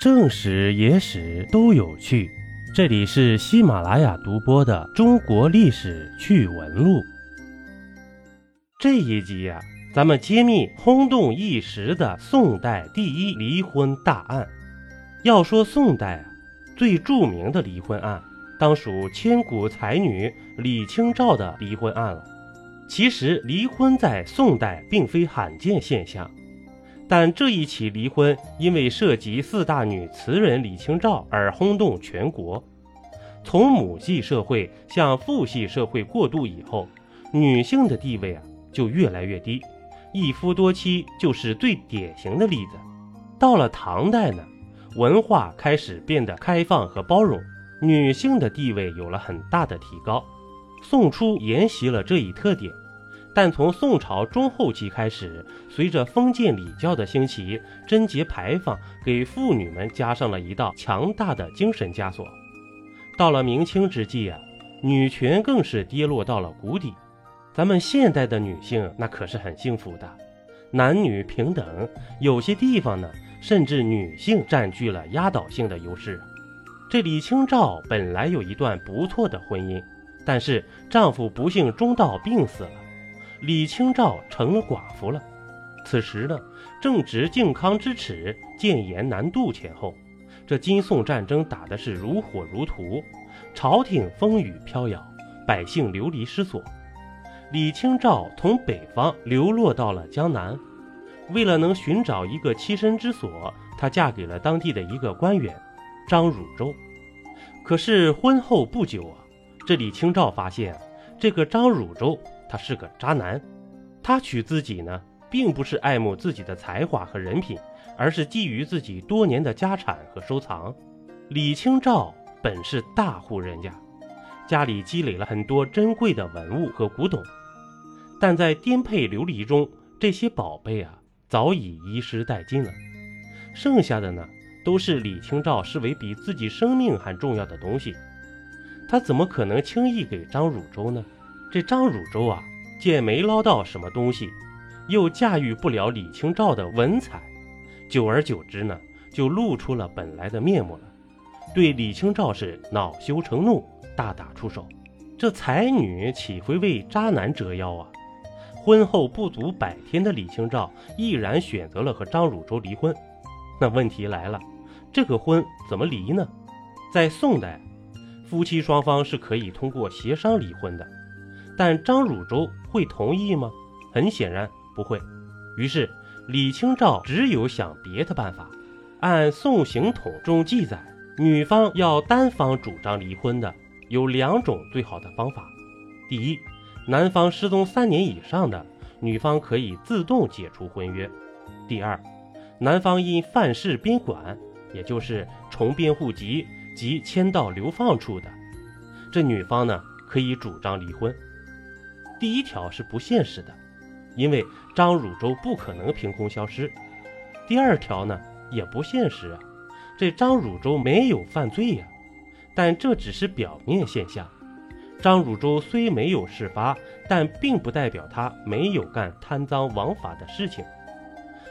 正史、野史都有趣。这里是喜马拉雅独播的《中国历史趣闻录》。这一集呀、咱们揭秘轰动一时的宋代第一离婚大案。要说宋代啊，最著名的离婚案，当属千古才女李清照的离婚案了。其实，离婚在宋代并非罕见现象。但这一起离婚因为涉及四大女词人李清照而轰动全国。从母系社会向父系社会过渡以后，女性的地位啊就越来越低，一夫多妻就是最典型的例子。到了唐代呢，文化开始变得开放和包容，女性的地位有了很大的提高。宋初沿袭了这一特点。但从宋朝中后期开始，随着封建礼教的兴起，贞节牌坊给妇女们加上了一道强大的精神枷锁。到了明清之际啊，女权更是跌落到了谷底。咱们现代的女性那可是很幸福的，男女平等，有些地方呢，甚至女性占据了压倒性的优势。这李清照本来有一段不错的婚姻，但是丈夫不幸中道病死了。李清照成了寡妇了。此时呢，正值靖康之耻、建炎南渡前后，这金宋战争打的是如火如荼，朝廷风雨飘摇，百姓流离失所。李清照从北方流落到了江南，为了能寻找一个栖身之所，她嫁给了当地的一个官员张汝舟。可是婚后不久啊，这李清照发现这个张汝舟。他是个渣男，他娶自己呢，并不是爱慕自己的才华和人品，而是觊觎自己多年的家产和收藏。李清照本是大户人家，家里积累了很多珍贵的文物和古董，但在颠沛流离中，这些宝贝啊早已遗失殆尽了，剩下的呢，都是李清照视为比自己生命还重要的东西。他怎么可能轻易给张汝舟呢？这张汝舟啊，见没捞到什么东西，又驾驭不了李清照的文采，久而久之呢，就露出了本来的面目了。对李清照是恼羞成怒，大打出手。这才女岂会为渣男折腰啊？婚后不足百天的李清照，毅然选择了和张汝舟离婚。那问题来了，这个婚怎么离呢？在宋代，夫妻双方是可以通过协商离婚的。但张汝舟会同意吗？很显然不会。于是李清照只有想别的办法。按《宋刑统》中记载，女方要单方主张离婚的有两种最好的方法：第一，男方失踪三年以上的，女方可以自动解除婚约；第二，男方因犯事边管，也就是重编户籍及迁到流放处的，这女方呢可以主张离婚。第一条是不现实的，因为张汝舟不可能凭空消失。第二条呢也不现实啊，这张汝舟没有犯罪呀，但这只是表面现象。张汝舟虽没有事发，但并不代表他没有干贪赃枉法的事情。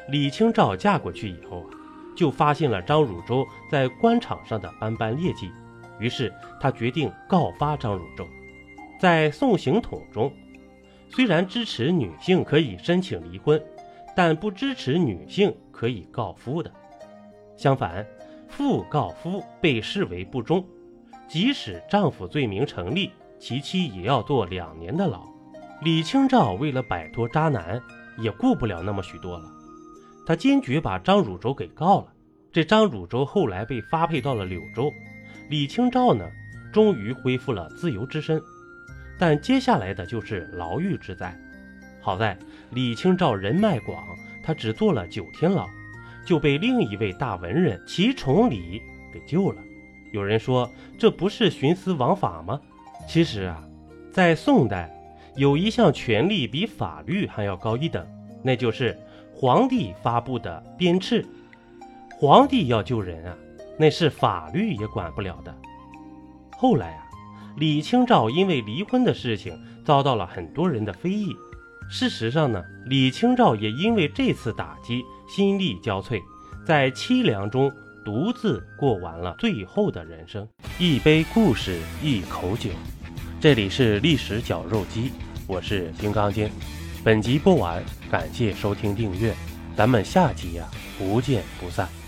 李清照嫁过去以后啊，就发现了张汝舟在官场上的斑斑劣迹，于是他决定告发张汝舟。在《送刑统》中。虽然支持女性可以申请离婚，但不支持女性可以告夫的。相反，妇告夫被视为不忠，即使丈夫罪名成立，其妻也要坐两年的牢。李清照为了摆脱渣男，也顾不了那么许多了，她坚决把张汝舟给告了。这张汝舟后来被发配到了柳州，李清照呢，终于恢复了自由之身。但接下来的就是牢狱之灾。好在李清照人脉广，她只坐了九天牢，就被另一位大文人齐崇礼给救了。有人说这不是徇私枉法吗？其实啊，在宋代有一项权力比法律还要高一等，那就是皇帝发布的鞭笞。皇帝要救人啊，那是法律也管不了的。后来啊。李清照因为离婚的事情遭到了很多人的非议。事实上呢，李清照也因为这次打击心力交瘁，在凄凉中独自过完了最后的人生。一杯故事，一口酒。这里是历史绞肉机，我是金刚经。本集播完，感谢收听订阅，咱们下集呀，不见不散。